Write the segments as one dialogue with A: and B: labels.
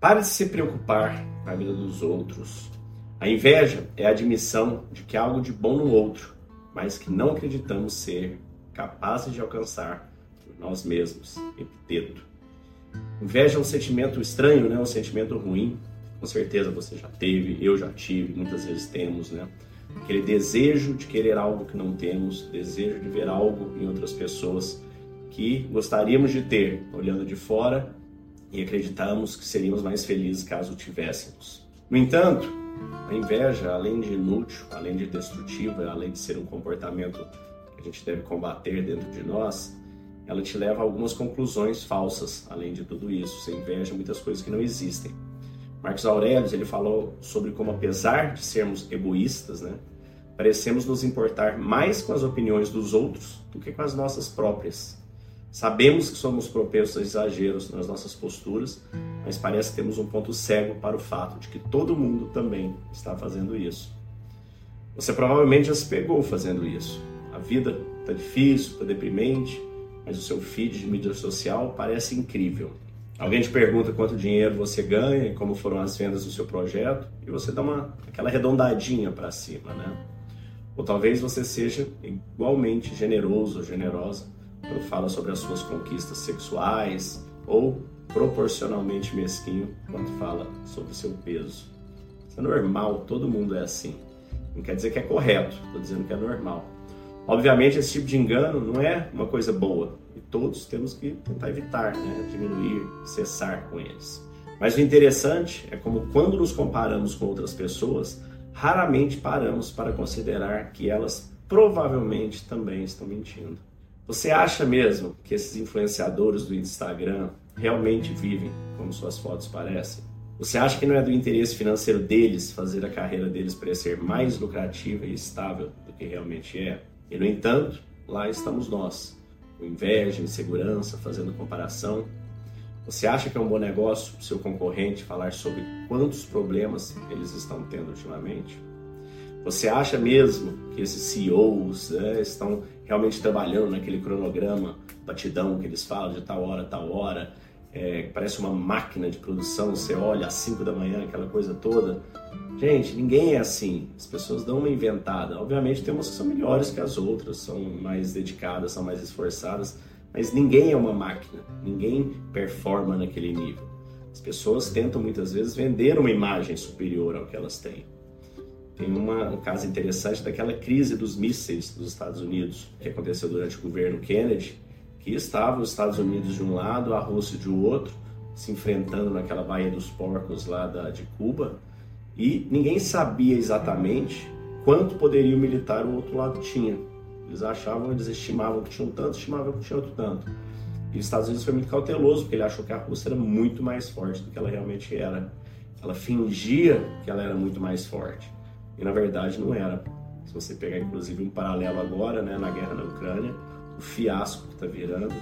A: Pare de se preocupar com a vida dos outros. A inveja é a admissão de que há algo de bom no outro, mas que não acreditamos ser capazes de alcançar por nós mesmos. Epiteto. Inveja é um sentimento estranho, né? um sentimento ruim. Com certeza você já teve, eu já tive, muitas vezes temos, né? Aquele desejo de querer algo que não temos, desejo de ver algo em outras pessoas que gostaríamos de ter, olhando de fora e acreditamos que seríamos mais felizes caso tivéssemos. No entanto, a inveja, além de inútil, além de destrutiva, além de ser um comportamento que a gente deve combater dentro de nós, ela te leva a algumas conclusões falsas, além de tudo isso. Você inveja muitas coisas que não existem. Marcos Aurelius ele falou sobre como, apesar de sermos egoístas, né, parecemos nos importar mais com as opiniões dos outros do que com as nossas próprias. Sabemos que somos propensos a exageros nas nossas posturas, mas parece que temos um ponto cego para o fato de que todo mundo também está fazendo isso. Você provavelmente já se pegou fazendo isso. A vida está difícil, está deprimente, mas o seu feed de mídia social parece incrível. Alguém te pergunta quanto dinheiro você ganha e como foram as vendas do seu projeto e você dá uma aquela arredondadinha para cima, né? Ou talvez você seja igualmente generoso ou generosa quando fala sobre as suas conquistas sexuais ou proporcionalmente mesquinho quando fala sobre o seu peso. Isso é normal, todo mundo é assim. Não quer dizer que é correto, estou dizendo que é normal. Obviamente, esse tipo de engano não é uma coisa boa e todos temos que tentar evitar, né? diminuir, cessar com eles. Mas o interessante é como, quando nos comparamos com outras pessoas, raramente paramos para considerar que elas provavelmente também estão mentindo. Você acha mesmo que esses influenciadores do Instagram realmente vivem como suas fotos parecem? Você acha que não é do interesse financeiro deles fazer a carreira deles parecer mais lucrativa e estável do que realmente é? E, no entanto, lá estamos nós, com inveja, insegurança, fazendo comparação. Você acha que é um bom negócio seu concorrente falar sobre quantos problemas eles estão tendo ultimamente? Você acha mesmo que esses CEOs né, estão realmente trabalhando naquele cronograma batidão que eles falam de tal hora, tal hora? É, parece uma máquina de produção, você olha às 5 da manhã, aquela coisa toda. Gente, ninguém é assim. As pessoas dão uma inventada. Obviamente tem umas que são melhores que as outras, são mais dedicadas, são mais esforçadas, mas ninguém é uma máquina. Ninguém performa naquele nível. As pessoas tentam muitas vezes vender uma imagem superior ao que elas têm. Tem uma, um caso interessante daquela crise dos mísseis dos Estados Unidos, que aconteceu durante o governo Kennedy, que estavam os Estados Unidos de um lado, a Rússia de outro, se enfrentando naquela Baía dos Porcos lá da, de Cuba, e ninguém sabia exatamente quanto poderio militar o outro lado tinha. Eles achavam, eles estimavam que tinham tanto, estimavam que tinha outro tanto. E os Estados Unidos foi muito cauteloso, porque ele achou que a Rússia era muito mais forte do que ela realmente era. Ela fingia que ela era muito mais forte. E na verdade não era. Se você pegar inclusive um paralelo agora, né, na guerra na Ucrânia, o fiasco que está virando,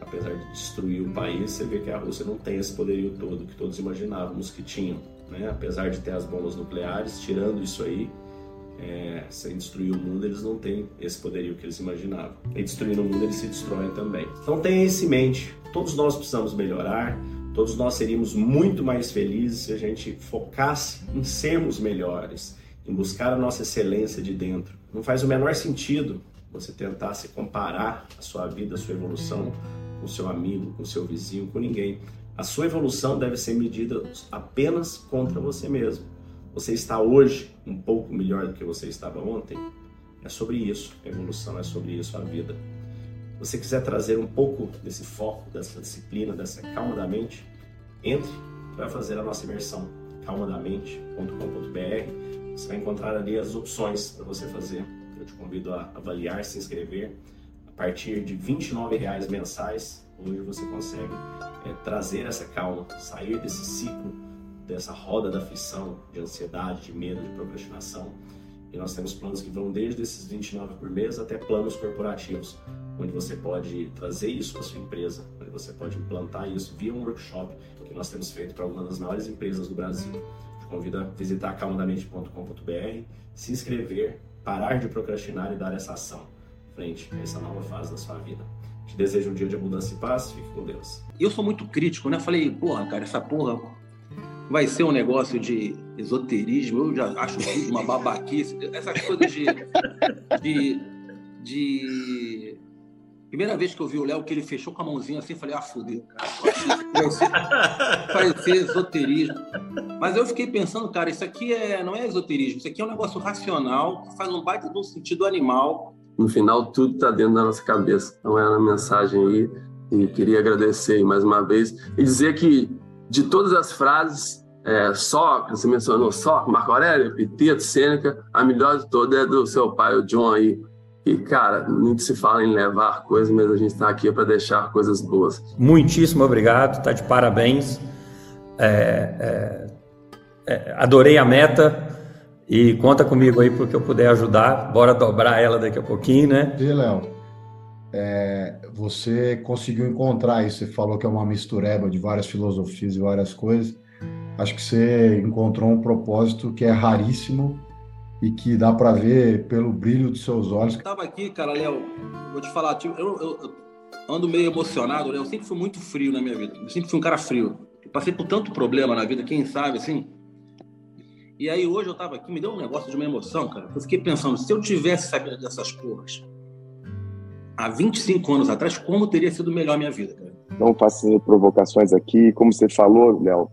A: apesar de destruir o país, você vê que a Rússia não tem esse poderio todo que todos imaginávamos que tinham né? apesar de ter as bombas nucleares, tirando isso aí, é, sem destruir o mundo, eles não têm esse poderio que eles imaginavam. E destruindo o mundo, eles se destroem também. Então tenha isso em mente. Todos nós precisamos melhorar, todos nós seríamos muito mais felizes se a gente focasse em sermos melhores, em buscar a nossa excelência de dentro. Não faz o menor sentido você tentar se comparar a sua vida, a sua evolução com seu amigo, com seu vizinho, com ninguém. A sua evolução deve ser medida apenas contra você mesmo. Você está hoje um pouco melhor do que você estava ontem? É sobre isso. A evolução é sobre isso, a vida. Se você quiser trazer um pouco desse foco, dessa disciplina, dessa calma da mente, entre para fazer a nossa imersão calmadamente.com.br. Você vai encontrar ali as opções para você fazer. Eu te convido a avaliar, se inscrever. A partir de R$ 29,00 mensais, hoje você consegue é, trazer essa calma, sair desse ciclo, dessa roda da aflição, de ansiedade, de medo, de procrastinação. E nós temos planos que vão desde esses 29 por mês até planos corporativos, onde você pode trazer isso para sua empresa, onde você pode implantar isso via um workshop que nós temos feito para algumas das maiores empresas do Brasil. Convido a visitar calmadamente.com.br, se inscrever, parar de procrastinar e dar essa ação frente a essa nova fase da sua vida. Te desejo um dia de abundância e paz. Fique com Deus.
B: Eu sou muito crítico, né? Falei, porra, cara, essa porra vai ser um negócio de esoterismo, eu já acho uma babaquice. Essas coisas de, de, de... Primeira vez que eu vi o Léo, que ele fechou com a mãozinha assim, falei, ah, fudeu, cara. Ser esoterismo. Mas eu fiquei pensando, cara, isso aqui é, não é esoterismo, isso aqui é um negócio racional, que faz um baita de um sentido animal.
C: No final, tudo está dentro da nossa cabeça. Então, era a mensagem aí. E queria agradecer mais uma vez e dizer que de todas as frases, é, só, você mencionou só, Marco Aurélio, Epiteto, Sêneca, a melhor de todas é do seu pai, o John aí. E, cara, muito se fala em levar coisas, mas a gente está aqui para deixar coisas boas.
D: Muitíssimo obrigado, tá de parabéns. É, é, é adorei a meta e conta comigo aí porque eu puder ajudar. Bora dobrar ela daqui a pouquinho, né?
E: E, Léo, é, você conseguiu encontrar isso. Você falou que é uma mistureba de várias filosofias e várias coisas. Acho que você encontrou um propósito que é raríssimo e que dá para ver pelo brilho dos seus olhos.
B: Eu tava aqui, cara, Léo, vou te falar, tipo, eu, eu, eu, ando meio emocionado, Léo. Eu sempre fui muito frio na minha vida. Eu sempre fui um cara frio. Eu passei por tanto problema na vida, quem sabe, assim. E aí hoje eu tava aqui, me deu um negócio de uma emoção, cara. Eu fiquei pensando, se eu tivesse sabido dessas porras, há 25 anos atrás, como teria sido melhor a minha vida, cara?
F: Não faço provocações aqui. Como você falou, Léo,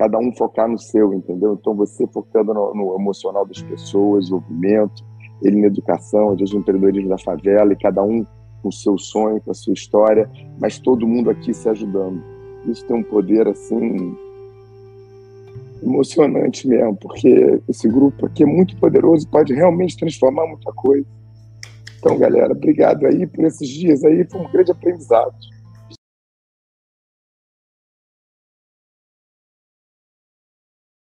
F: cada um focar no seu, entendeu? Então, você focando no, no emocional das pessoas, desenvolvimento, ele na educação, às vezes no empreendedorismo da favela, e cada um com o seu sonho, com a sua história, mas todo mundo aqui se ajudando. Isso tem um poder, assim, emocionante mesmo, porque esse grupo aqui é muito poderoso, pode realmente transformar muita coisa. Então, galera, obrigado aí por esses dias aí, foi um grande aprendizado.